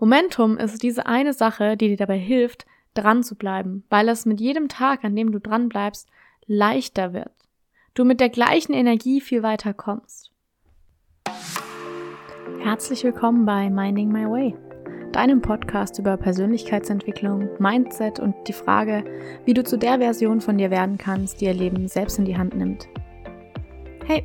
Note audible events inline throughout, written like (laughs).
Momentum ist diese eine Sache, die dir dabei hilft, dran zu bleiben, weil es mit jedem Tag, an dem du dran bleibst, leichter wird. Du mit der gleichen Energie viel weiter kommst. Herzlich willkommen bei Minding My Way, deinem Podcast über Persönlichkeitsentwicklung, Mindset und die Frage, wie du zu der Version von dir werden kannst, die ihr Leben selbst in die Hand nimmt. Hey,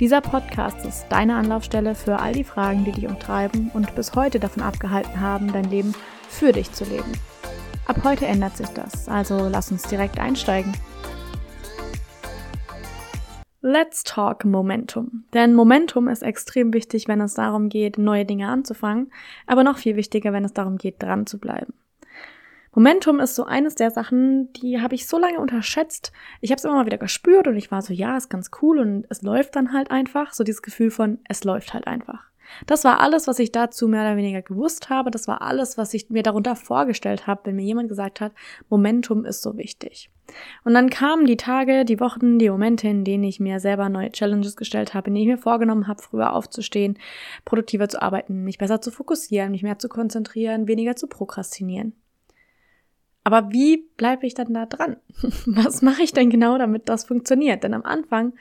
Dieser Podcast ist deine Anlaufstelle für all die Fragen, die dich umtreiben und bis heute davon abgehalten haben, dein Leben für dich zu leben. Ab heute ändert sich das, also lass uns direkt einsteigen. Let's talk Momentum. Denn Momentum ist extrem wichtig, wenn es darum geht, neue Dinge anzufangen, aber noch viel wichtiger, wenn es darum geht, dran zu bleiben. Momentum ist so eines der Sachen, die habe ich so lange unterschätzt. Ich habe es immer mal wieder gespürt und ich war so, ja, ist ganz cool und es läuft dann halt einfach. So dieses Gefühl von, es läuft halt einfach. Das war alles, was ich dazu mehr oder weniger gewusst habe. Das war alles, was ich mir darunter vorgestellt habe, wenn mir jemand gesagt hat, Momentum ist so wichtig. Und dann kamen die Tage, die Wochen, die Momente, in denen ich mir selber neue Challenges gestellt habe, in denen ich mir vorgenommen habe, früher aufzustehen, produktiver zu arbeiten, mich besser zu fokussieren, mich mehr zu konzentrieren, weniger zu prokrastinieren. Aber wie bleibe ich dann da dran? (laughs) Was mache ich denn genau, damit das funktioniert? Denn am Anfang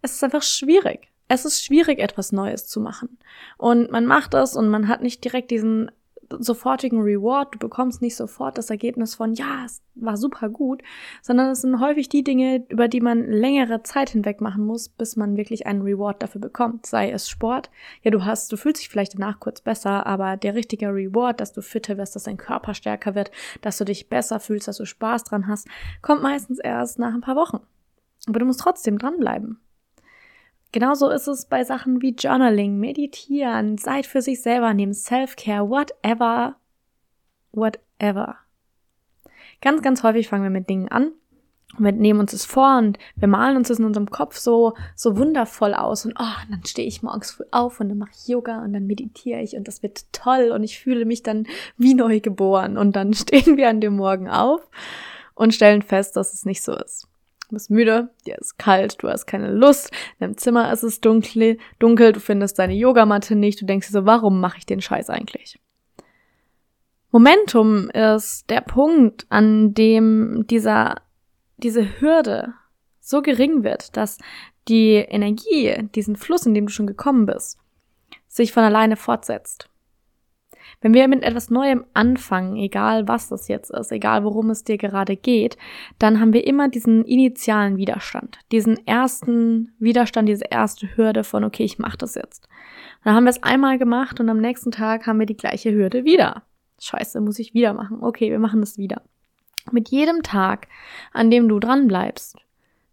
ist es einfach schwierig. Es ist schwierig, etwas Neues zu machen. Und man macht das und man hat nicht direkt diesen sofortigen Reward, du bekommst nicht sofort das Ergebnis von, ja, es war super gut, sondern es sind häufig die Dinge, über die man längere Zeit hinweg machen muss, bis man wirklich einen Reward dafür bekommt. Sei es Sport, ja, du hast, du fühlst dich vielleicht danach kurz besser, aber der richtige Reward, dass du fitter wirst, dass dein Körper stärker wird, dass du dich besser fühlst, dass du Spaß dran hast, kommt meistens erst nach ein paar Wochen. Aber du musst trotzdem dranbleiben. Genauso ist es bei Sachen wie Journaling, Meditieren, Zeit für sich selber nehmen, Self-Care, whatever, whatever. Ganz, ganz häufig fangen wir mit Dingen an und wir nehmen uns das vor und wir malen uns das in unserem Kopf so, so wundervoll aus und oh, dann stehe ich morgens früh auf und dann mache ich Yoga und dann meditiere ich und das wird toll und ich fühle mich dann wie neu geboren und dann (laughs) stehen wir an dem Morgen auf und stellen fest, dass es nicht so ist. Du bist müde, dir ist kalt, du hast keine Lust, in deinem Zimmer ist es dunkel, dunkel, du findest deine Yogamatte nicht, du denkst dir so, warum mache ich den Scheiß eigentlich? Momentum ist der Punkt, an dem dieser, diese Hürde so gering wird, dass die Energie, diesen Fluss, in dem du schon gekommen bist, sich von alleine fortsetzt. Wenn wir mit etwas Neuem anfangen, egal was das jetzt ist, egal worum es dir gerade geht, dann haben wir immer diesen initialen Widerstand, diesen ersten Widerstand, diese erste Hürde von, okay, ich mache das jetzt. Dann haben wir es einmal gemacht und am nächsten Tag haben wir die gleiche Hürde wieder. Scheiße, muss ich wieder machen. Okay, wir machen das wieder. Mit jedem Tag, an dem du dran bleibst,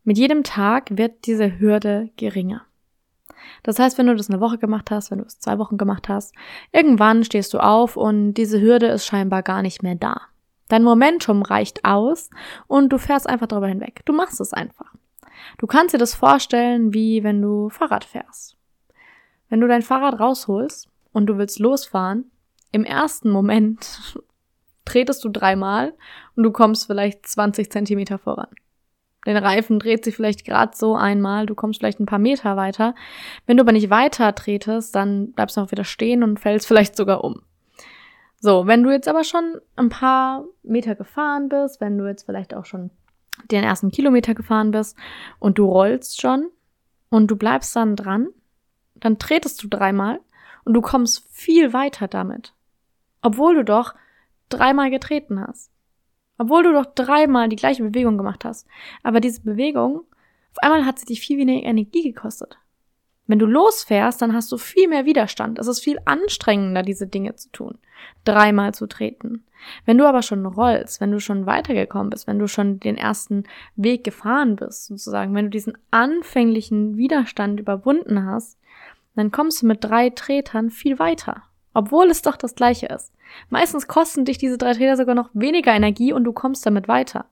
mit jedem Tag wird diese Hürde geringer. Das heißt, wenn du das eine Woche gemacht hast, wenn du es zwei Wochen gemacht hast, irgendwann stehst du auf und diese Hürde ist scheinbar gar nicht mehr da. Dein Momentum reicht aus und du fährst einfach darüber hinweg. Du machst es einfach. Du kannst dir das vorstellen, wie wenn du Fahrrad fährst. Wenn du dein Fahrrad rausholst und du willst losfahren, im ersten Moment (laughs) tretest du dreimal und du kommst vielleicht 20 Zentimeter voran. Dein Reifen dreht sich vielleicht gerade so einmal, du kommst vielleicht ein paar Meter weiter. Wenn du aber nicht weiter tretest, dann bleibst du auch wieder stehen und fällst (laughs) vielleicht sogar um. So, wenn du jetzt aber schon ein paar Meter gefahren bist, wenn du jetzt vielleicht auch schon den ersten Kilometer gefahren bist und du rollst schon und du bleibst dann dran, dann tretest du dreimal und du kommst viel weiter damit. Obwohl du doch dreimal getreten hast. Obwohl du doch dreimal die gleiche Bewegung gemacht hast. Aber diese Bewegung, auf einmal hat sie dich viel weniger Energie gekostet. Wenn du losfährst, dann hast du viel mehr Widerstand. Es ist viel anstrengender, diese Dinge zu tun. Dreimal zu treten. Wenn du aber schon rollst, wenn du schon weitergekommen bist, wenn du schon den ersten Weg gefahren bist, sozusagen, wenn du diesen anfänglichen Widerstand überwunden hast, dann kommst du mit drei Tretern viel weiter. Obwohl es doch das gleiche ist. Meistens kosten dich diese drei Täler sogar noch weniger Energie und du kommst damit weiter.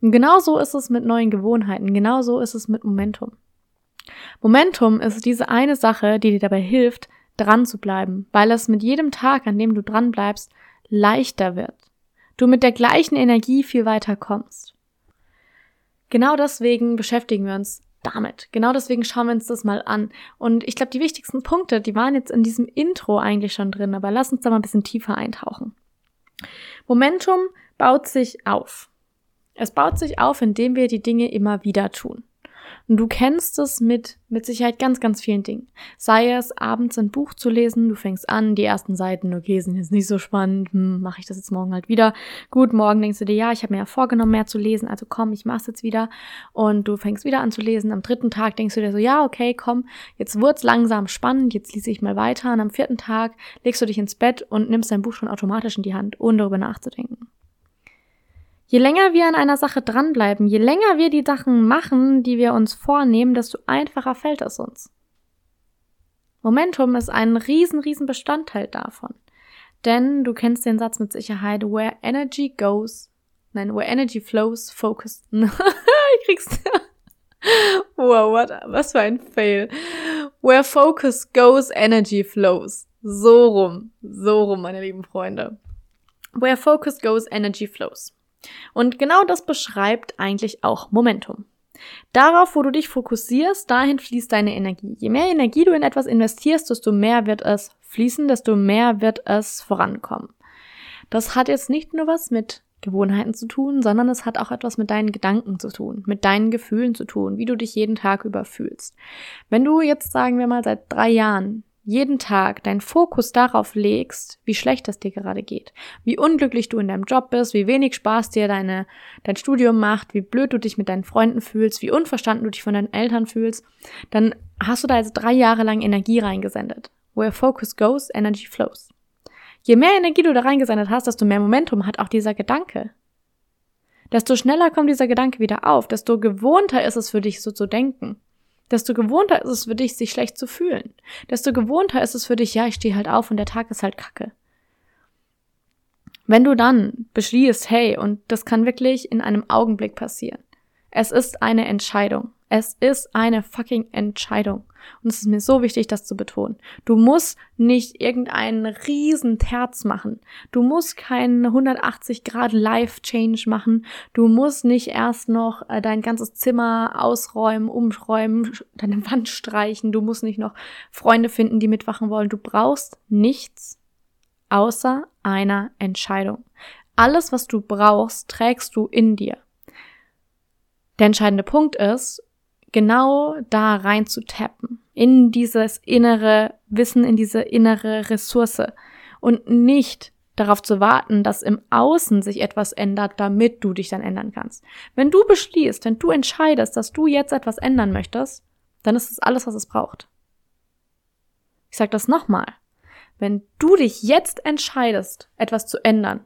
Und genauso ist es mit neuen Gewohnheiten, genauso ist es mit Momentum. Momentum ist diese eine Sache, die dir dabei hilft, dran zu bleiben, weil es mit jedem Tag, an dem du dran bleibst, leichter wird. Du mit der gleichen Energie viel weiter kommst. Genau deswegen beschäftigen wir uns damit. Genau deswegen schauen wir uns das mal an. Und ich glaube, die wichtigsten Punkte, die waren jetzt in diesem Intro eigentlich schon drin, aber lass uns da mal ein bisschen tiefer eintauchen. Momentum baut sich auf. Es baut sich auf, indem wir die Dinge immer wieder tun. Und du kennst es mit, mit Sicherheit ganz, ganz vielen Dingen. Sei es, abends ein Buch zu lesen, du fängst an, die ersten Seiten, okay, sind jetzt nicht so spannend, hm, mache ich das jetzt morgen halt wieder. Gut, morgen denkst du dir, ja, ich habe mir ja vorgenommen, mehr zu lesen, also komm, ich mach's jetzt wieder. Und du fängst wieder an zu lesen. Am dritten Tag denkst du dir so, ja, okay, komm, jetzt wird's langsam spannend, jetzt lese ich mal weiter. Und am vierten Tag legst du dich ins Bett und nimmst dein Buch schon automatisch in die Hand, ohne darüber nachzudenken. Je länger wir an einer Sache dranbleiben, je länger wir die Sachen machen, die wir uns vornehmen, desto einfacher fällt es uns. Momentum ist ein riesen, riesen Bestandteil davon. Denn du kennst den Satz mit Sicherheit, where energy goes, nein, where energy flows, focus. (laughs) ich krieg's. wow, what, was für ein Fail. Where focus goes, energy flows. So rum, so rum, meine lieben Freunde. Where focus goes, energy flows. Und genau das beschreibt eigentlich auch Momentum. Darauf, wo du dich fokussierst, dahin fließt deine Energie. Je mehr Energie du in etwas investierst, desto mehr wird es fließen, desto mehr wird es vorankommen. Das hat jetzt nicht nur was mit Gewohnheiten zu tun, sondern es hat auch etwas mit deinen Gedanken zu tun, mit deinen Gefühlen zu tun, wie du dich jeden Tag überfühlst. Wenn du jetzt, sagen wir mal, seit drei Jahren jeden Tag deinen Fokus darauf legst, wie schlecht es dir gerade geht, wie unglücklich du in deinem Job bist, wie wenig Spaß dir deine, dein Studium macht, wie blöd du dich mit deinen Freunden fühlst, wie unverstanden du dich von deinen Eltern fühlst, dann hast du da jetzt drei Jahre lang Energie reingesendet. Where focus goes, energy flows. Je mehr Energie du da reingesendet hast, desto mehr Momentum hat auch dieser Gedanke. Desto schneller kommt dieser Gedanke wieder auf, desto gewohnter ist es für dich so zu denken desto gewohnter ist es für dich, sich schlecht zu fühlen. Desto gewohnter ist es für dich, ja, ich stehe halt auf und der Tag ist halt kacke. Wenn du dann beschließt, hey, und das kann wirklich in einem Augenblick passieren. Es ist eine Entscheidung. Es ist eine fucking Entscheidung. Und es ist mir so wichtig, das zu betonen. Du musst nicht irgendeinen riesen Terz machen. Du musst keinen 180 Grad Life-Change machen. Du musst nicht erst noch äh, dein ganzes Zimmer ausräumen, umräumen, deine Wand streichen. Du musst nicht noch Freunde finden, die mitwachen wollen. Du brauchst nichts außer einer Entscheidung. Alles, was du brauchst, trägst du in dir. Der entscheidende Punkt ist, genau da rein zu tappen, in dieses innere Wissen, in diese innere Ressource und nicht darauf zu warten, dass im Außen sich etwas ändert, damit du dich dann ändern kannst. Wenn du beschließt, wenn du entscheidest, dass du jetzt etwas ändern möchtest, dann ist es alles, was es braucht. Ich sage das nochmal. Wenn du dich jetzt entscheidest, etwas zu ändern,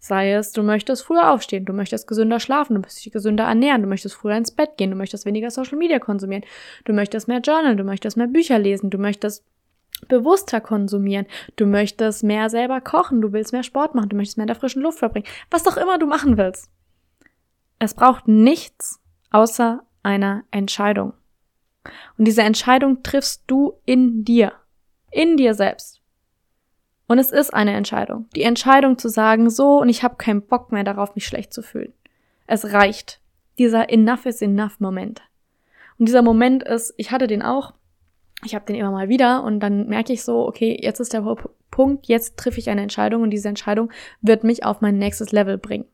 Sei es, du möchtest früher aufstehen, du möchtest gesünder schlafen, du möchtest dich gesünder ernähren, du möchtest früher ins Bett gehen, du möchtest weniger Social Media konsumieren, du möchtest mehr Journal, du möchtest mehr Bücher lesen, du möchtest bewusster konsumieren, du möchtest mehr selber kochen, du willst mehr Sport machen, du möchtest mehr in der frischen Luft verbringen, was doch immer du machen willst. Es braucht nichts außer einer Entscheidung. Und diese Entscheidung triffst du in dir, in dir selbst. Und es ist eine Entscheidung. Die Entscheidung zu sagen, so und ich habe keinen Bock mehr darauf, mich schlecht zu fühlen. Es reicht. Dieser Enough is enough Moment. Und dieser Moment ist, ich hatte den auch, ich habe den immer mal wieder und dann merke ich so, okay, jetzt ist der Punkt, jetzt treffe ich eine Entscheidung und diese Entscheidung wird mich auf mein nächstes Level bringen.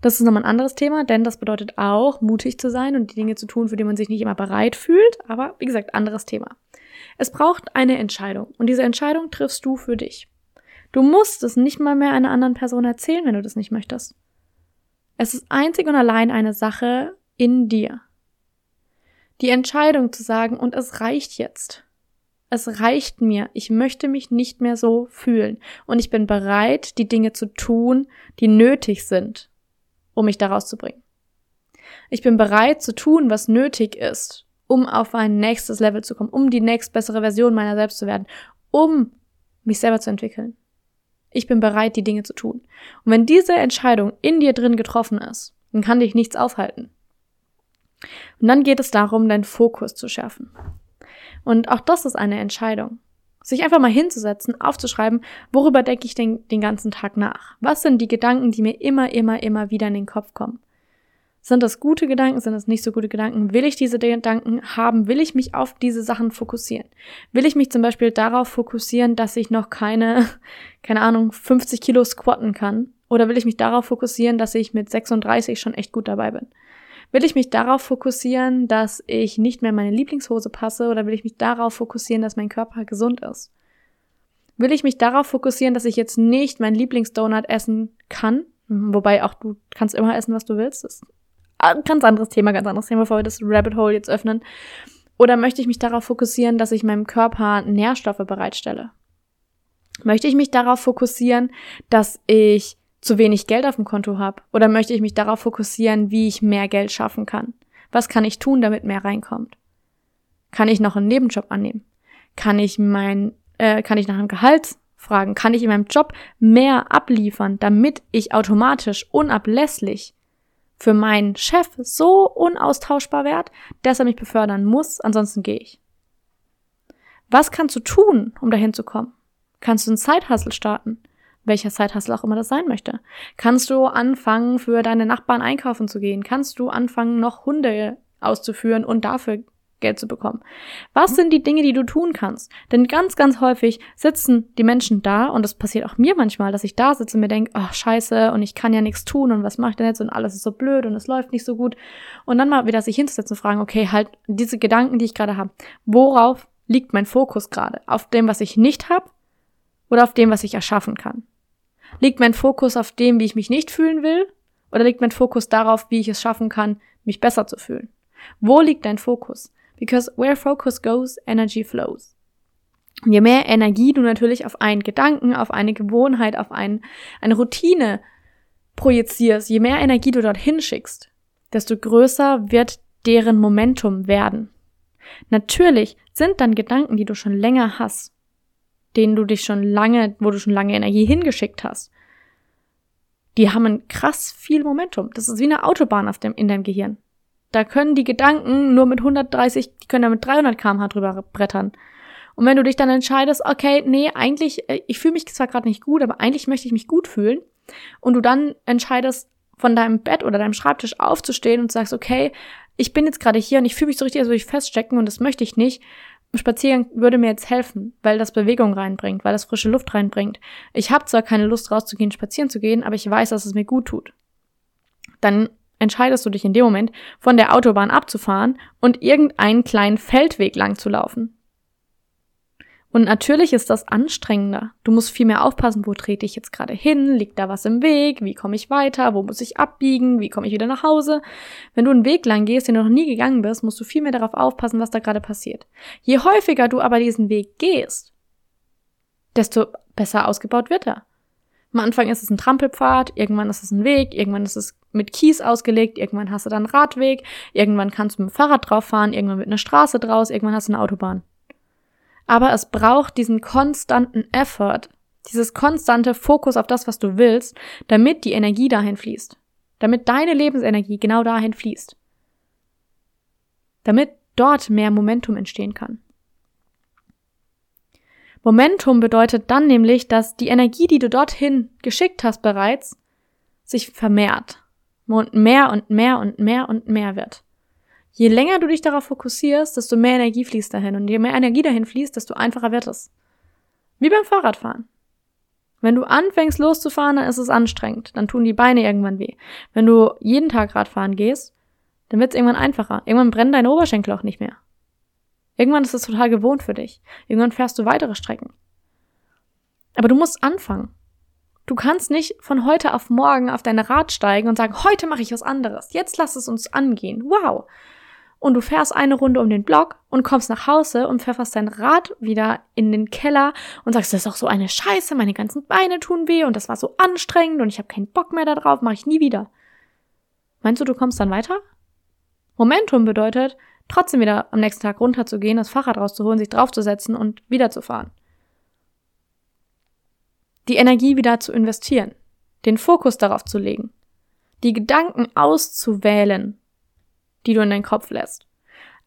Das ist nochmal ein anderes Thema, denn das bedeutet auch, mutig zu sein und die Dinge zu tun, für die man sich nicht immer bereit fühlt, aber wie gesagt, anderes Thema. Es braucht eine Entscheidung und diese Entscheidung triffst du für dich. Du musst es nicht mal mehr einer anderen Person erzählen, wenn du das nicht möchtest. Es ist einzig und allein eine Sache in dir. Die Entscheidung zu sagen, und es reicht jetzt. Es reicht mir. Ich möchte mich nicht mehr so fühlen. Und ich bin bereit, die Dinge zu tun, die nötig sind, um mich daraus zu bringen. Ich bin bereit zu tun, was nötig ist, um auf ein nächstes Level zu kommen, um die nächst bessere Version meiner selbst zu werden, um mich selber zu entwickeln. Ich bin bereit, die Dinge zu tun. Und wenn diese Entscheidung in dir drin getroffen ist, dann kann dich nichts aufhalten. Und dann geht es darum, deinen Fokus zu schärfen. Und auch das ist eine Entscheidung. Sich einfach mal hinzusetzen, aufzuschreiben, worüber denke ich den, den ganzen Tag nach? Was sind die Gedanken, die mir immer, immer, immer wieder in den Kopf kommen? Sind das gute Gedanken? Sind das nicht so gute Gedanken? Will ich diese Gedanken haben? Will ich mich auf diese Sachen fokussieren? Will ich mich zum Beispiel darauf fokussieren, dass ich noch keine, (laughs) keine Ahnung, 50 Kilo squatten kann? Oder will ich mich darauf fokussieren, dass ich mit 36 schon echt gut dabei bin? Will ich mich darauf fokussieren, dass ich nicht mehr meine Lieblingshose passe? Oder will ich mich darauf fokussieren, dass mein Körper gesund ist? Will ich mich darauf fokussieren, dass ich jetzt nicht mein Lieblingsdonut essen kann? Wobei auch du kannst immer essen, was du willst. Das ganz anderes Thema, ganz anderes Thema, bevor wir das Rabbit Hole jetzt öffnen. Oder möchte ich mich darauf fokussieren, dass ich meinem Körper Nährstoffe bereitstelle? Möchte ich mich darauf fokussieren, dass ich zu wenig Geld auf dem Konto habe? Oder möchte ich mich darauf fokussieren, wie ich mehr Geld schaffen kann? Was kann ich tun, damit mehr reinkommt? Kann ich noch einen Nebenjob annehmen? Kann ich mein, äh, kann ich nach einem Gehalt fragen? Kann ich in meinem Job mehr abliefern, damit ich automatisch unablässlich für meinen Chef so unaustauschbar wert, dass er mich befördern muss, ansonsten gehe ich. Was kannst du tun, um dahin zu kommen? Kannst du einen Zeithassel starten? Welcher Zeithassel auch immer das sein möchte. Kannst du anfangen, für deine Nachbarn einkaufen zu gehen? Kannst du anfangen, noch Hunde auszuführen und dafür Geld zu bekommen. Was sind die Dinge, die du tun kannst? Denn ganz, ganz häufig sitzen die Menschen da, und das passiert auch mir manchmal, dass ich da sitze und mir denke, ach scheiße, und ich kann ja nichts tun und was mache ich denn jetzt und alles ist so blöd und es läuft nicht so gut. Und dann mal wieder sich hinzusetzen und fragen, okay, halt diese Gedanken, die ich gerade habe, worauf liegt mein Fokus gerade? Auf dem, was ich nicht habe oder auf dem, was ich erschaffen kann? Liegt mein Fokus auf dem, wie ich mich nicht fühlen will? Oder liegt mein Fokus darauf, wie ich es schaffen kann, mich besser zu fühlen? Wo liegt dein Fokus? Because where focus goes, energy flows. Und je mehr Energie du natürlich auf einen Gedanken, auf eine Gewohnheit, auf ein, eine Routine projizierst, je mehr Energie du dorthin schickst, desto größer wird deren Momentum werden. Natürlich sind dann Gedanken, die du schon länger hast, denen du dich schon lange, wo du schon lange Energie hingeschickt hast, die haben krass viel Momentum. Das ist wie eine Autobahn auf dem, in deinem Gehirn. Da können die Gedanken nur mit 130, die können ja mit 300 kmh drüber brettern. Und wenn du dich dann entscheidest, okay, nee, eigentlich, äh, ich fühle mich zwar gerade nicht gut, aber eigentlich möchte ich mich gut fühlen, und du dann entscheidest, von deinem Bett oder deinem Schreibtisch aufzustehen und sagst, okay, ich bin jetzt gerade hier und ich fühle mich so richtig, als würde ich feststecken und das möchte ich nicht. Spaziergang würde mir jetzt helfen, weil das Bewegung reinbringt, weil das frische Luft reinbringt. Ich habe zwar keine Lust rauszugehen, spazieren zu gehen, aber ich weiß, dass es mir gut tut. Dann entscheidest du dich in dem Moment, von der Autobahn abzufahren und irgendeinen kleinen Feldweg lang zu laufen. Und natürlich ist das anstrengender. Du musst viel mehr aufpassen, wo trete ich jetzt gerade hin, liegt da was im Weg, wie komme ich weiter, wo muss ich abbiegen, wie komme ich wieder nach Hause. Wenn du einen Weg lang gehst, den du noch nie gegangen bist, musst du viel mehr darauf aufpassen, was da gerade passiert. Je häufiger du aber diesen Weg gehst, desto besser ausgebaut wird er. Am Anfang ist es ein Trampelpfad, irgendwann ist es ein Weg, irgendwann ist es mit Kies ausgelegt, irgendwann hast du dann einen Radweg, irgendwann kannst du mit dem Fahrrad drauf fahren, irgendwann mit einer Straße draus, irgendwann hast du eine Autobahn. Aber es braucht diesen konstanten Effort, dieses konstante Fokus auf das, was du willst, damit die Energie dahin fließt. Damit deine Lebensenergie genau dahin fließt. Damit dort mehr Momentum entstehen kann. Momentum bedeutet dann nämlich, dass die Energie, die du dorthin geschickt hast bereits, sich vermehrt. Und mehr und mehr und mehr und mehr wird. Je länger du dich darauf fokussierst, desto mehr Energie fließt dahin. Und je mehr Energie dahin fließt, desto einfacher wird es. Wie beim Fahrradfahren. Wenn du anfängst loszufahren, dann ist es anstrengend. Dann tun die Beine irgendwann weh. Wenn du jeden Tag Radfahren gehst, dann wird es irgendwann einfacher. Irgendwann brennen deine Oberschenkel auch nicht mehr. Irgendwann ist es total gewohnt für dich. Irgendwann fährst du weitere Strecken. Aber du musst anfangen. Du kannst nicht von heute auf morgen auf dein Rad steigen und sagen, heute mache ich was anderes. Jetzt lass es uns angehen. Wow. Und du fährst eine Runde um den Block und kommst nach Hause und pfefferst dein Rad wieder in den Keller und sagst, das ist doch so eine Scheiße, meine ganzen Beine tun weh und das war so anstrengend und ich habe keinen Bock mehr darauf, mache ich nie wieder. Meinst du, du kommst dann weiter? Momentum bedeutet, trotzdem wieder am nächsten Tag runterzugehen, das Fahrrad rauszuholen, sich draufzusetzen und wiederzufahren. die Energie wieder zu investieren, den Fokus darauf zu legen, die Gedanken auszuwählen, die du in deinen Kopf lässt,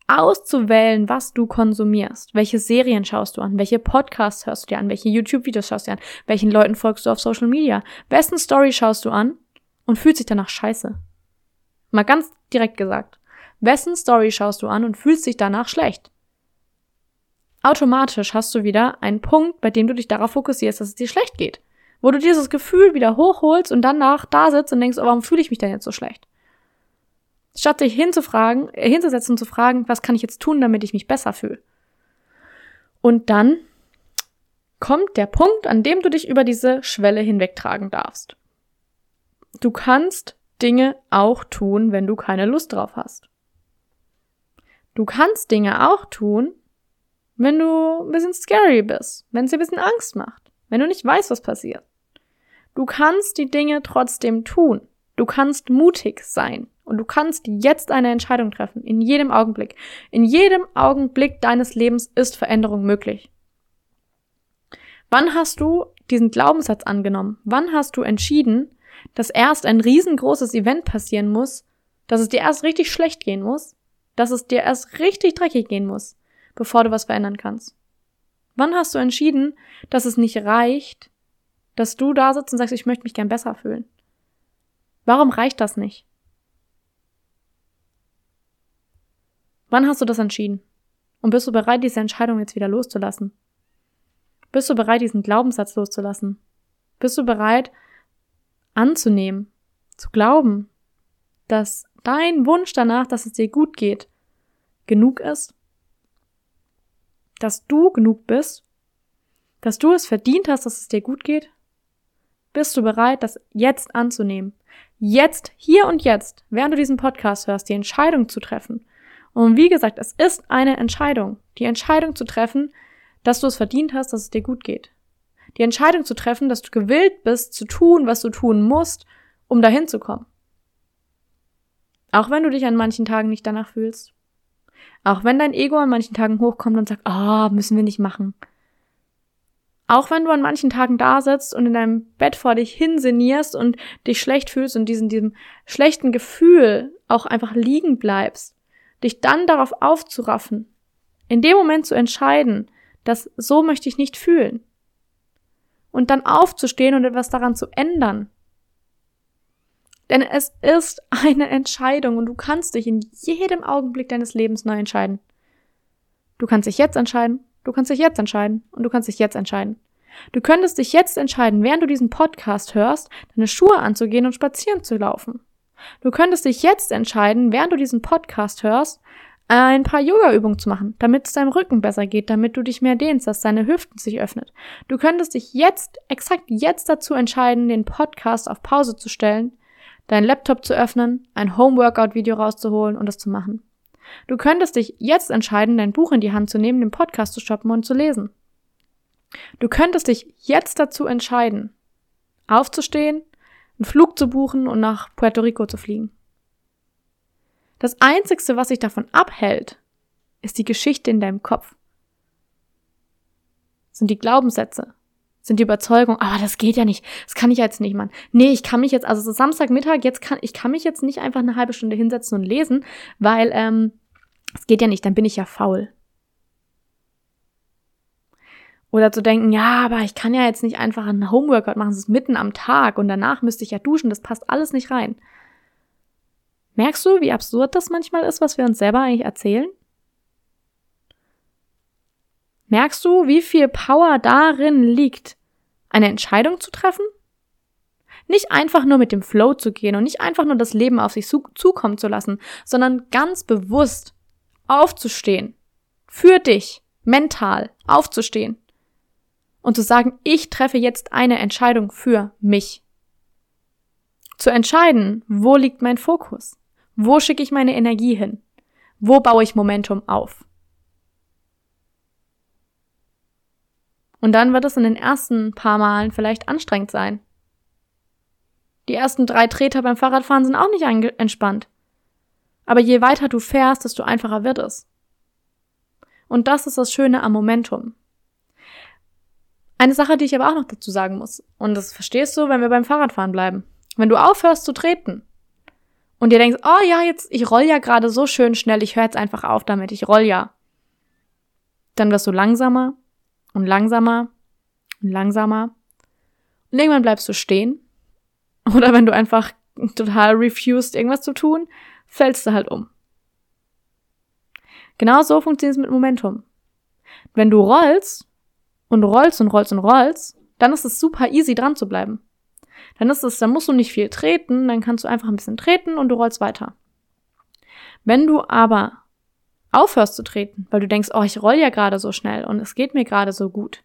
auszuwählen, was du konsumierst, welche Serien schaust du an, welche Podcasts hörst du dir an, welche YouTube-Videos schaust du dir an, welchen Leuten folgst du auf Social Media, wessen Story schaust du an und fühlst dich danach scheiße. Mal ganz direkt gesagt. Wessen Story schaust du an und fühlst dich danach schlecht? Automatisch hast du wieder einen Punkt, bei dem du dich darauf fokussierst, dass es dir schlecht geht. Wo du dieses Gefühl wieder hochholst und danach da sitzt und denkst, oh, warum fühle ich mich denn jetzt so schlecht? Statt dich hinzufragen, äh, hinzusetzen und zu fragen, was kann ich jetzt tun, damit ich mich besser fühle? Und dann kommt der Punkt, an dem du dich über diese Schwelle hinwegtragen darfst. Du kannst Dinge auch tun, wenn du keine Lust drauf hast. Du kannst Dinge auch tun, wenn du ein bisschen scary bist, wenn es dir ein bisschen Angst macht, wenn du nicht weißt, was passiert. Du kannst die Dinge trotzdem tun. Du kannst mutig sein und du kannst jetzt eine Entscheidung treffen, in jedem Augenblick. In jedem Augenblick deines Lebens ist Veränderung möglich. Wann hast du diesen Glaubenssatz angenommen? Wann hast du entschieden, dass erst ein riesengroßes Event passieren muss, dass es dir erst richtig schlecht gehen muss, dass es dir erst richtig dreckig gehen muss, bevor du was verändern kannst? Wann hast du entschieden, dass es nicht reicht, dass du da sitzt und sagst, ich möchte mich gern besser fühlen? Warum reicht das nicht? Wann hast du das entschieden? Und bist du bereit, diese Entscheidung jetzt wieder loszulassen? Bist du bereit, diesen Glaubenssatz loszulassen? Bist du bereit, anzunehmen, zu glauben, dass dein Wunsch danach, dass es dir gut geht, genug ist? Dass du genug bist? Dass du es verdient hast, dass es dir gut geht? Bist du bereit, das jetzt anzunehmen? Jetzt, hier und jetzt, während du diesen Podcast hörst, die Entscheidung zu treffen. Und wie gesagt, es ist eine Entscheidung. Die Entscheidung zu treffen, dass du es verdient hast, dass es dir gut geht. Die Entscheidung zu treffen, dass du gewillt bist, zu tun, was du tun musst, um dahin zu kommen. Auch wenn du dich an manchen Tagen nicht danach fühlst. Auch wenn dein Ego an manchen Tagen hochkommt und sagt, ah, oh, müssen wir nicht machen. Auch wenn du an manchen Tagen da sitzt und in deinem Bett vor dich hinsinnierst und dich schlecht fühlst und diesen, diesem schlechten Gefühl auch einfach liegen bleibst, dich dann darauf aufzuraffen, in dem Moment zu entscheiden, dass so möchte ich nicht fühlen. Und dann aufzustehen und etwas daran zu ändern. Denn es ist eine Entscheidung und du kannst dich in jedem Augenblick deines Lebens neu entscheiden. Du kannst dich jetzt entscheiden Du kannst dich jetzt entscheiden und du kannst dich jetzt entscheiden. Du könntest dich jetzt entscheiden, während du diesen Podcast hörst, deine Schuhe anzugehen und spazieren zu laufen. Du könntest dich jetzt entscheiden, während du diesen Podcast hörst, ein paar Yoga-Übungen zu machen, damit es deinem Rücken besser geht, damit du dich mehr dehnst, dass deine Hüften sich öffnet. Du könntest dich jetzt, exakt jetzt dazu entscheiden, den Podcast auf Pause zu stellen, deinen Laptop zu öffnen, ein Home-Workout-Video rauszuholen und es zu machen. Du könntest dich jetzt entscheiden, dein Buch in die Hand zu nehmen, den Podcast zu stoppen und zu lesen. Du könntest dich jetzt dazu entscheiden, aufzustehen, einen Flug zu buchen und nach Puerto Rico zu fliegen. Das Einzigste, was dich davon abhält, ist die Geschichte in deinem Kopf. Sind die Glaubenssätze, sind die Überzeugung, aber das geht ja nicht, das kann ich jetzt nicht, Mann. Nee, ich kann mich jetzt, also ist Samstagmittag, jetzt kann, ich kann mich jetzt nicht einfach eine halbe Stunde hinsetzen und lesen, weil, ähm, es geht ja nicht, dann bin ich ja faul. Oder zu denken, ja, aber ich kann ja jetzt nicht einfach einen Homeworkout machen, es ist mitten am Tag und danach müsste ich ja duschen, das passt alles nicht rein. Merkst du, wie absurd das manchmal ist, was wir uns selber eigentlich erzählen? Merkst du, wie viel Power darin liegt, eine Entscheidung zu treffen? Nicht einfach nur mit dem Flow zu gehen und nicht einfach nur das Leben auf sich zukommen zu lassen, sondern ganz bewusst aufzustehen, für dich, mental aufzustehen und zu sagen, ich treffe jetzt eine Entscheidung für mich. Zu entscheiden, wo liegt mein Fokus? Wo schicke ich meine Energie hin? Wo baue ich Momentum auf? Und dann wird es in den ersten paar Malen vielleicht anstrengend sein. Die ersten drei Treter beim Fahrradfahren sind auch nicht entspannt. Aber je weiter du fährst, desto einfacher wird es. Und das ist das Schöne am Momentum. Eine Sache, die ich aber auch noch dazu sagen muss, und das verstehst du, wenn wir beim Fahrradfahren bleiben. Wenn du aufhörst zu treten und dir denkst, oh ja, jetzt, ich roll ja gerade so schön schnell, ich höre jetzt einfach auf damit, ich roll ja. Dann wirst du langsamer und langsamer und langsamer. Und irgendwann bleibst du stehen. (laughs) Oder wenn du einfach total refused, irgendwas zu tun, fällst du halt um. Genau so funktioniert es mit Momentum. Wenn du rollst und rollst und rollst und rollst, dann ist es super easy dran zu bleiben. Dann ist es, dann musst du nicht viel treten, dann kannst du einfach ein bisschen treten und du rollst weiter. Wenn du aber aufhörst zu treten, weil du denkst, oh, ich roll ja gerade so schnell und es geht mir gerade so gut,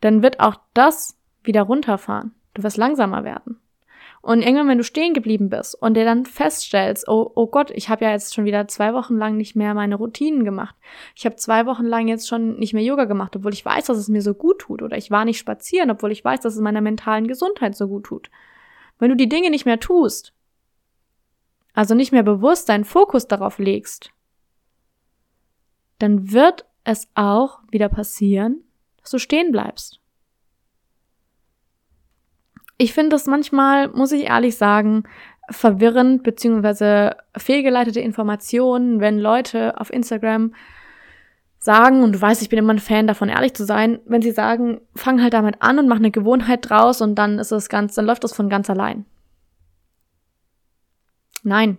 dann wird auch das wieder runterfahren. Du wirst langsamer werden. Und irgendwann, wenn du stehen geblieben bist und dir dann feststellst, oh, oh Gott, ich habe ja jetzt schon wieder zwei Wochen lang nicht mehr meine Routinen gemacht. Ich habe zwei Wochen lang jetzt schon nicht mehr Yoga gemacht, obwohl ich weiß, dass es mir so gut tut. Oder ich war nicht spazieren, obwohl ich weiß, dass es meiner mentalen Gesundheit so gut tut. Wenn du die Dinge nicht mehr tust, also nicht mehr bewusst deinen Fokus darauf legst, dann wird es auch wieder passieren, dass du stehen bleibst. Ich finde das manchmal, muss ich ehrlich sagen, verwirrend beziehungsweise fehlgeleitete Informationen, wenn Leute auf Instagram sagen, und du weißt, ich bin immer ein Fan davon, ehrlich zu sein, wenn sie sagen, fang halt damit an und mach eine Gewohnheit draus und dann ist das ganz, dann läuft das von ganz allein. Nein,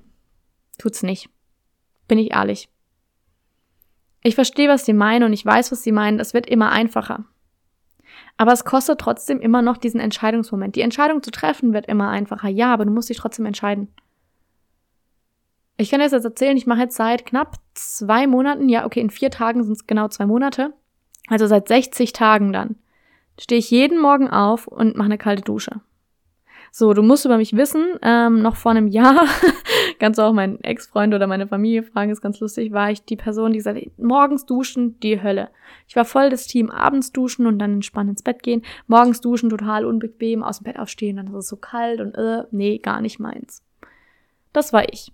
tut's nicht. Bin ich ehrlich. Ich verstehe, was sie meinen und ich weiß, was sie meinen. Es wird immer einfacher. Aber es kostet trotzdem immer noch diesen Entscheidungsmoment. Die Entscheidung zu treffen wird immer einfacher. Ja, aber du musst dich trotzdem entscheiden. Ich kann jetzt erzählen, ich mache jetzt seit knapp zwei Monaten, ja, okay, in vier Tagen sind es genau zwei Monate, also seit 60 Tagen dann, stehe ich jeden Morgen auf und mache eine kalte Dusche. So, du musst über mich wissen, ähm, noch vor einem Jahr, (laughs) kannst du auch meinen Ex-Freund oder meine Familie fragen, ist ganz lustig, war ich die Person, die hat, morgens duschen, die Hölle. Ich war voll das Team, abends duschen und dann entspannt ins Bett gehen, morgens duschen, total unbequem, aus dem Bett aufstehen, dann ist es so kalt und äh, nee, gar nicht meins. Das war ich.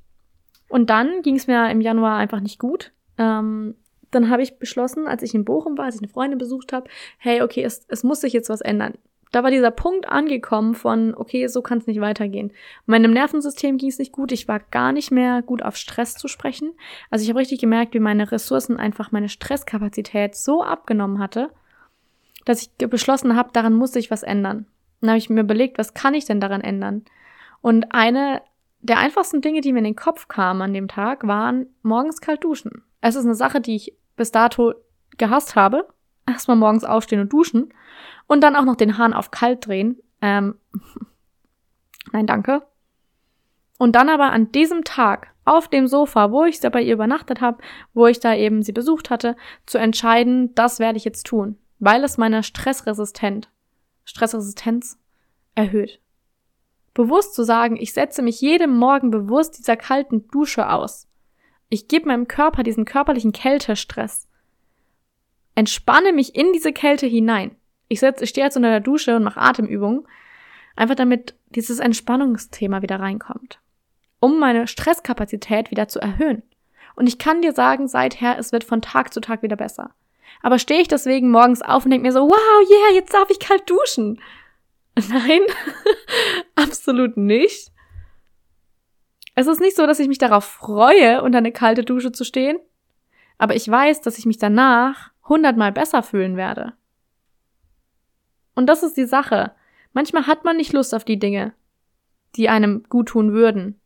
Und dann ging es mir im Januar einfach nicht gut. Ähm, dann habe ich beschlossen, als ich in Bochum war, als ich eine Freundin besucht habe, hey, okay, es, es muss sich jetzt was ändern da war dieser Punkt angekommen von, okay, so kann es nicht weitergehen. Meinem Nervensystem ging es nicht gut, ich war gar nicht mehr gut auf Stress zu sprechen. Also ich habe richtig gemerkt, wie meine Ressourcen einfach meine Stresskapazität so abgenommen hatte, dass ich beschlossen habe, daran muss sich was ändern. Dann habe ich mir überlegt, was kann ich denn daran ändern? Und eine der einfachsten Dinge, die mir in den Kopf kamen an dem Tag, waren morgens kalt duschen. Es ist eine Sache, die ich bis dato gehasst habe. Erstmal morgens aufstehen und duschen. Und dann auch noch den Hahn auf kalt drehen. Ähm, (laughs) nein, danke. Und dann aber an diesem Tag auf dem Sofa, wo ich da bei ihr übernachtet habe, wo ich da eben sie besucht hatte, zu entscheiden, das werde ich jetzt tun, weil es meine Stressresistent, Stressresistenz erhöht. Bewusst zu sagen, ich setze mich jedem Morgen bewusst dieser kalten Dusche aus. Ich gebe meinem Körper diesen körperlichen Kältestress. Entspanne mich in diese Kälte hinein. Ich, setz, ich stehe jetzt unter der Dusche und mache Atemübungen, einfach damit dieses Entspannungsthema wieder reinkommt, um meine Stresskapazität wieder zu erhöhen. Und ich kann dir sagen, seither, es wird von Tag zu Tag wieder besser. Aber stehe ich deswegen morgens auf und denke mir so, wow, yeah, jetzt darf ich kalt duschen. (laughs) Nein, (laughs) absolut nicht. Es ist nicht so, dass ich mich darauf freue, unter eine kalte Dusche zu stehen, aber ich weiß, dass ich mich danach hundertmal besser fühlen werde. Und das ist die Sache. Manchmal hat man nicht Lust auf die Dinge, die einem gut tun würden.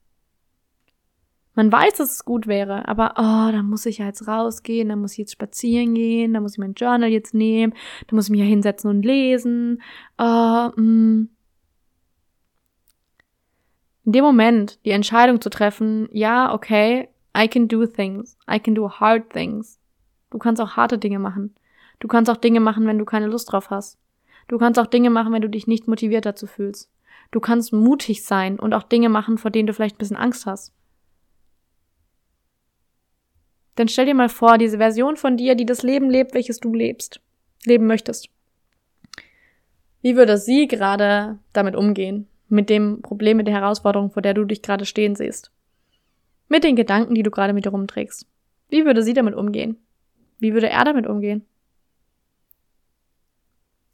Man weiß, dass es gut wäre, aber oh, da muss ich ja jetzt rausgehen, da muss ich jetzt spazieren gehen, da muss ich mein Journal jetzt nehmen, da muss ich mich ja hinsetzen und lesen. Oh, mm. In dem Moment die Entscheidung zu treffen, ja, okay, I can do things, I can do hard things. Du kannst auch harte Dinge machen. Du kannst auch Dinge machen, wenn du keine Lust drauf hast. Du kannst auch Dinge machen, wenn du dich nicht motiviert dazu fühlst. Du kannst mutig sein und auch Dinge machen, vor denen du vielleicht ein bisschen Angst hast. Dann stell dir mal vor, diese Version von dir, die das Leben lebt, welches du lebst, leben möchtest. Wie würde sie gerade damit umgehen? Mit dem Problem, mit der Herausforderung, vor der du dich gerade stehen siehst? Mit den Gedanken, die du gerade mit dir rumträgst? Wie würde sie damit umgehen? Wie würde er damit umgehen?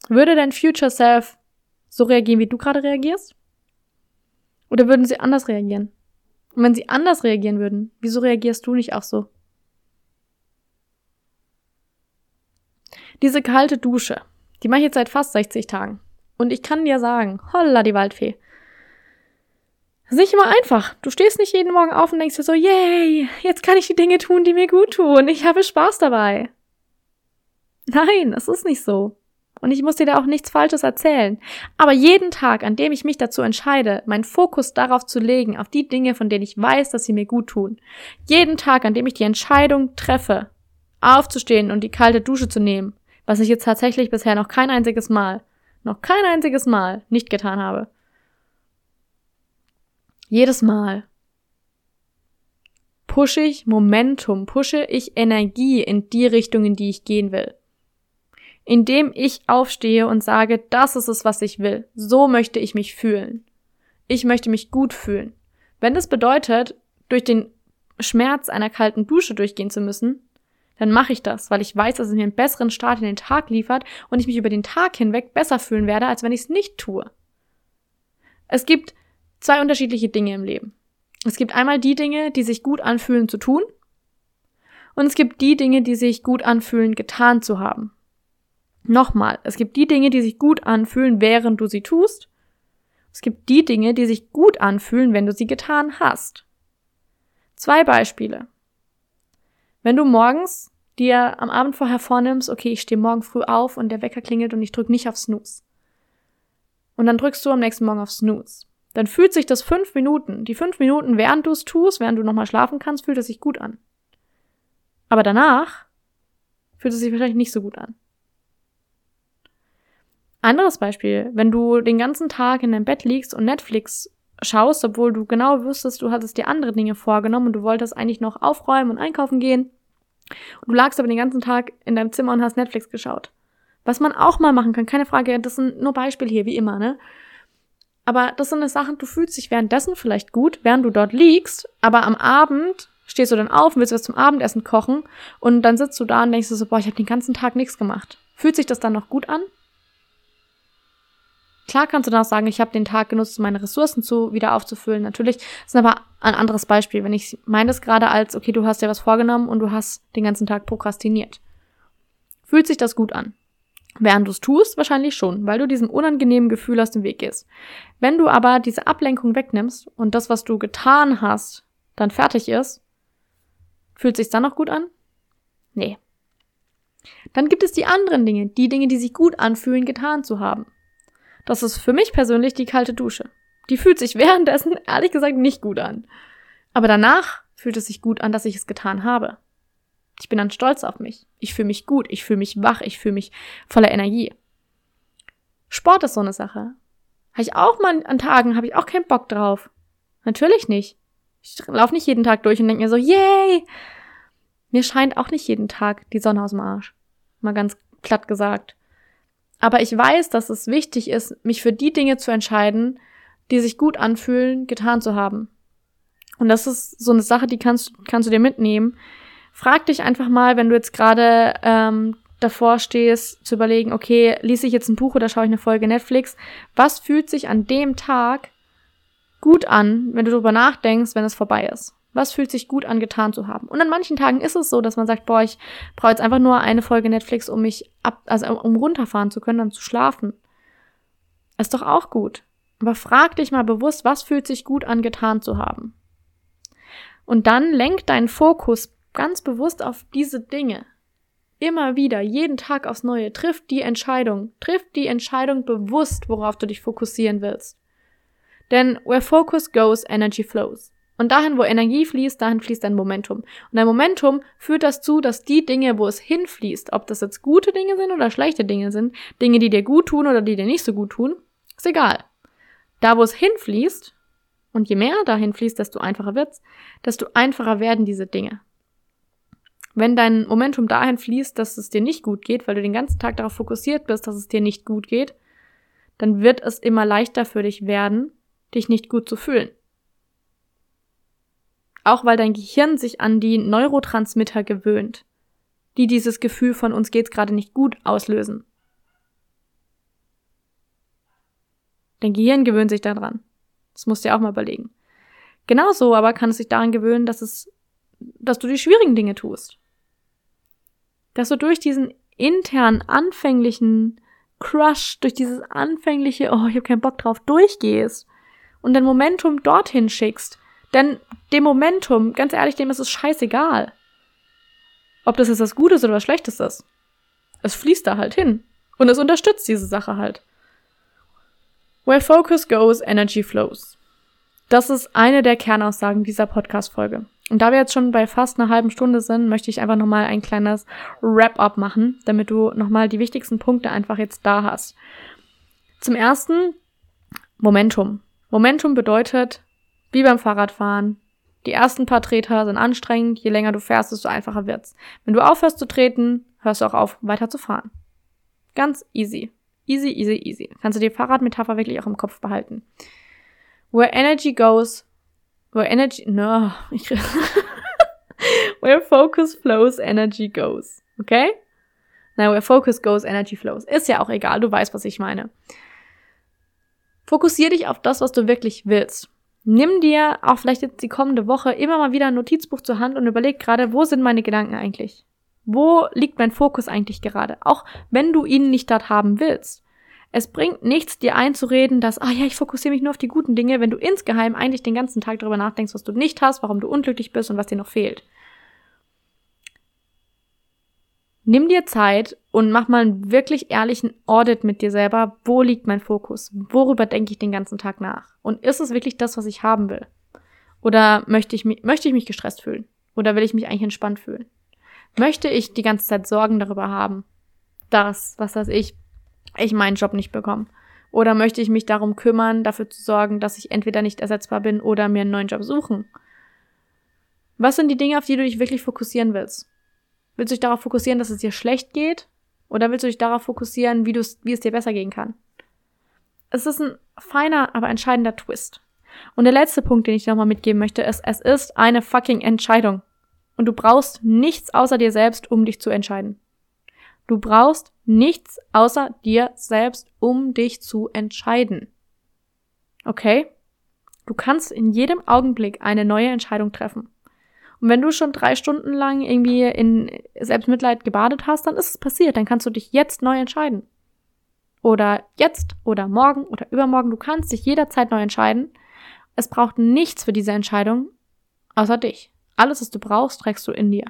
Würde dein Future Self so reagieren, wie du gerade reagierst? Oder würden sie anders reagieren? Und wenn sie anders reagieren würden, wieso reagierst du nicht auch so? Diese kalte Dusche, die mache ich jetzt seit fast 60 Tagen. Und ich kann dir sagen, holla die Waldfee. Das ist nicht immer einfach. Du stehst nicht jeden Morgen auf und denkst dir so, yay, jetzt kann ich die Dinge tun, die mir gut tun. Ich habe Spaß dabei. Nein, es ist nicht so. Und ich muss dir da auch nichts Falsches erzählen. Aber jeden Tag, an dem ich mich dazu entscheide, meinen Fokus darauf zu legen, auf die Dinge, von denen ich weiß, dass sie mir gut tun. Jeden Tag, an dem ich die Entscheidung treffe, aufzustehen und die kalte Dusche zu nehmen, was ich jetzt tatsächlich bisher noch kein einziges Mal, noch kein einziges Mal nicht getan habe. Jedes Mal pushe ich Momentum, pushe ich Energie in die Richtung, in die ich gehen will indem ich aufstehe und sage, das ist es, was ich will. So möchte ich mich fühlen. Ich möchte mich gut fühlen. Wenn das bedeutet, durch den Schmerz einer kalten Dusche durchgehen zu müssen, dann mache ich das, weil ich weiß, dass es mir einen besseren Start in den Tag liefert und ich mich über den Tag hinweg besser fühlen werde, als wenn ich es nicht tue. Es gibt zwei unterschiedliche Dinge im Leben. Es gibt einmal die Dinge, die sich gut anfühlen zu tun, und es gibt die Dinge, die sich gut anfühlen getan zu haben. Nochmal, es gibt die Dinge, die sich gut anfühlen, während du sie tust. Es gibt die Dinge, die sich gut anfühlen, wenn du sie getan hast. Zwei Beispiele. Wenn du morgens dir am Abend vorher vornimmst, okay, ich stehe morgen früh auf und der Wecker klingelt und ich drücke nicht auf Snooze. Und dann drückst du am nächsten Morgen auf Snooze. Dann fühlt sich das fünf Minuten, die fünf Minuten, während du es tust, während du nochmal schlafen kannst, fühlt es sich gut an. Aber danach fühlt es sich wahrscheinlich nicht so gut an. Anderes Beispiel, wenn du den ganzen Tag in deinem Bett liegst und Netflix schaust, obwohl du genau wüsstest, du hattest dir andere Dinge vorgenommen und du wolltest eigentlich noch aufräumen und einkaufen gehen. Und du lagst aber den ganzen Tag in deinem Zimmer und hast Netflix geschaut. Was man auch mal machen kann, keine Frage, das sind nur Beispiele hier, wie immer, ne? Aber das sind eine Sachen, du fühlst dich währenddessen vielleicht gut, während du dort liegst, aber am Abend stehst du dann auf und willst was zum Abendessen kochen und dann sitzt du da und denkst du so, boah, ich habe den ganzen Tag nichts gemacht. Fühlt sich das dann noch gut an? Klar kannst du dann auch sagen, ich habe den Tag genutzt, um meine Ressourcen zu wieder aufzufüllen. Natürlich ist aber ein anderes Beispiel. Wenn ich meine es gerade als, okay, du hast dir was vorgenommen und du hast den ganzen Tag prokrastiniert. Fühlt sich das gut an? Während du es tust, wahrscheinlich schon, weil du diesem unangenehmen Gefühl aus dem Weg gehst. Wenn du aber diese Ablenkung wegnimmst und das, was du getan hast, dann fertig ist, fühlt sich dann noch gut an? Nee. Dann gibt es die anderen Dinge, die Dinge, die sich gut anfühlen, getan zu haben. Das ist für mich persönlich die kalte Dusche. Die fühlt sich währenddessen ehrlich gesagt nicht gut an. Aber danach fühlt es sich gut an, dass ich es getan habe. Ich bin dann stolz auf mich. Ich fühle mich gut, ich fühle mich wach, ich fühle mich voller Energie. Sport ist so eine Sache. Habe ich auch mal an Tagen, habe ich auch keinen Bock drauf. Natürlich nicht. Ich laufe nicht jeden Tag durch und denke mir so, yay! Mir scheint auch nicht jeden Tag die Sonne aus dem Arsch. Mal ganz platt gesagt. Aber ich weiß, dass es wichtig ist, mich für die Dinge zu entscheiden, die sich gut anfühlen, getan zu haben. Und das ist so eine Sache, die kannst, kannst du dir mitnehmen. Frag dich einfach mal, wenn du jetzt gerade ähm, davor stehst, zu überlegen, okay, lese ich jetzt ein Buch oder schaue ich eine Folge Netflix? Was fühlt sich an dem Tag gut an, wenn du darüber nachdenkst, wenn es vorbei ist? Was fühlt sich gut an, getan zu haben? Und an manchen Tagen ist es so, dass man sagt, boah, ich brauche jetzt einfach nur eine Folge Netflix, um mich ab, also um runterfahren zu können, dann zu schlafen. Ist doch auch gut. Aber frag dich mal bewusst, was fühlt sich gut an, getan zu haben? Und dann lenk deinen Fokus ganz bewusst auf diese Dinge. Immer wieder, jeden Tag aufs Neue. Triff die Entscheidung. Triff die Entscheidung bewusst, worauf du dich fokussieren willst. Denn where focus goes, energy flows. Und dahin, wo Energie fließt, dahin fließt dein Momentum. Und dein Momentum führt dazu, dass die Dinge, wo es hinfließt, ob das jetzt gute Dinge sind oder schlechte Dinge sind, Dinge, die dir gut tun oder die dir nicht so gut tun, ist egal. Da, wo es hinfließt, und je mehr dahin fließt, desto einfacher wird's, desto einfacher werden diese Dinge. Wenn dein Momentum dahin fließt, dass es dir nicht gut geht, weil du den ganzen Tag darauf fokussiert bist, dass es dir nicht gut geht, dann wird es immer leichter für dich werden, dich nicht gut zu fühlen. Auch weil dein Gehirn sich an die Neurotransmitter gewöhnt, die dieses Gefühl von uns geht's gerade nicht gut auslösen. Dein Gehirn gewöhnt sich daran. Das musst du dir auch mal überlegen. Genauso aber kann es sich daran gewöhnen, dass es, dass du die schwierigen Dinge tust. Dass du durch diesen internen, anfänglichen Crush, durch dieses anfängliche, oh, ich habe keinen Bock drauf, durchgehst und dein Momentum dorthin schickst. Denn dem Momentum, ganz ehrlich, dem ist es scheißegal. Ob das jetzt was Gutes oder was Schlechtes ist. Es fließt da halt hin. Und es unterstützt diese Sache halt. Where focus goes, energy flows. Das ist eine der Kernaussagen dieser Podcast-Folge. Und da wir jetzt schon bei fast einer halben Stunde sind, möchte ich einfach nochmal ein kleines Wrap-up machen, damit du nochmal die wichtigsten Punkte einfach jetzt da hast. Zum ersten, Momentum. Momentum bedeutet, wie beim Fahrradfahren, die ersten paar Treter sind anstrengend, je länger du fährst, desto einfacher wird's. Wenn du aufhörst zu treten, hörst du auch auf, weiter zu fahren. Ganz easy. Easy, easy, easy. Kannst du die Fahrradmetapher wirklich auch im Kopf behalten. Where energy goes, where energy, no, (laughs) ich, (laughs) where focus flows, energy goes. Okay? Na, where focus goes, energy flows. Ist ja auch egal, du weißt, was ich meine. Fokussier dich auf das, was du wirklich willst. Nimm dir auch vielleicht jetzt die kommende Woche immer mal wieder ein Notizbuch zur Hand und überleg gerade, wo sind meine Gedanken eigentlich? Wo liegt mein Fokus eigentlich gerade? Auch wenn du ihn nicht dort haben willst. Es bringt nichts, dir einzureden, dass, ah ja, ich fokussiere mich nur auf die guten Dinge, wenn du insgeheim eigentlich den ganzen Tag darüber nachdenkst, was du nicht hast, warum du unglücklich bist und was dir noch fehlt. Nimm dir Zeit und mach mal einen wirklich ehrlichen Audit mit dir selber. Wo liegt mein Fokus? Worüber denke ich den ganzen Tag nach? Und ist es wirklich das, was ich haben will? Oder möchte ich mich, möchte ich mich gestresst fühlen? Oder will ich mich eigentlich entspannt fühlen? Möchte ich die ganze Zeit Sorgen darüber haben, dass, was weiß ich, ich meinen Job nicht bekomme? Oder möchte ich mich darum kümmern, dafür zu sorgen, dass ich entweder nicht ersetzbar bin oder mir einen neuen Job suchen? Was sind die Dinge, auf die du dich wirklich fokussieren willst? Willst du dich darauf fokussieren, dass es dir schlecht geht? Oder willst du dich darauf fokussieren, wie, wie es dir besser gehen kann? Es ist ein feiner, aber entscheidender Twist. Und der letzte Punkt, den ich nochmal mitgeben möchte, ist, es ist eine fucking Entscheidung. Und du brauchst nichts außer dir selbst, um dich zu entscheiden. Du brauchst nichts außer dir selbst, um dich zu entscheiden. Okay? Du kannst in jedem Augenblick eine neue Entscheidung treffen. Und wenn du schon drei Stunden lang irgendwie in Selbstmitleid gebadet hast, dann ist es passiert. Dann kannst du dich jetzt neu entscheiden. Oder jetzt oder morgen oder übermorgen. Du kannst dich jederzeit neu entscheiden. Es braucht nichts für diese Entscheidung außer dich. Alles, was du brauchst, trägst du in dir.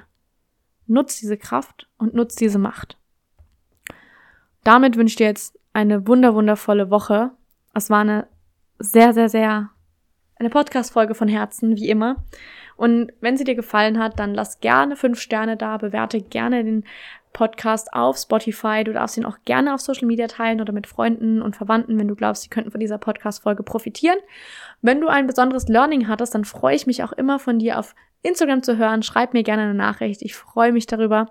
Nutz diese Kraft und nutz diese Macht. Damit wünsche ich dir jetzt eine wunder wundervolle Woche. Es war eine sehr, sehr, sehr eine Podcast-Folge von Herzen, wie immer. Und wenn sie dir gefallen hat, dann lass gerne fünf Sterne da, bewerte gerne den Podcast auf Spotify. Du darfst ihn auch gerne auf Social Media teilen oder mit Freunden und Verwandten, wenn du glaubst, sie könnten von dieser Podcast-Folge profitieren. Wenn du ein besonderes Learning hattest, dann freue ich mich auch immer von dir auf Instagram zu hören. Schreib mir gerne eine Nachricht. Ich freue mich darüber.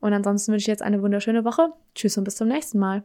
Und ansonsten wünsche ich jetzt eine wunderschöne Woche. Tschüss und bis zum nächsten Mal.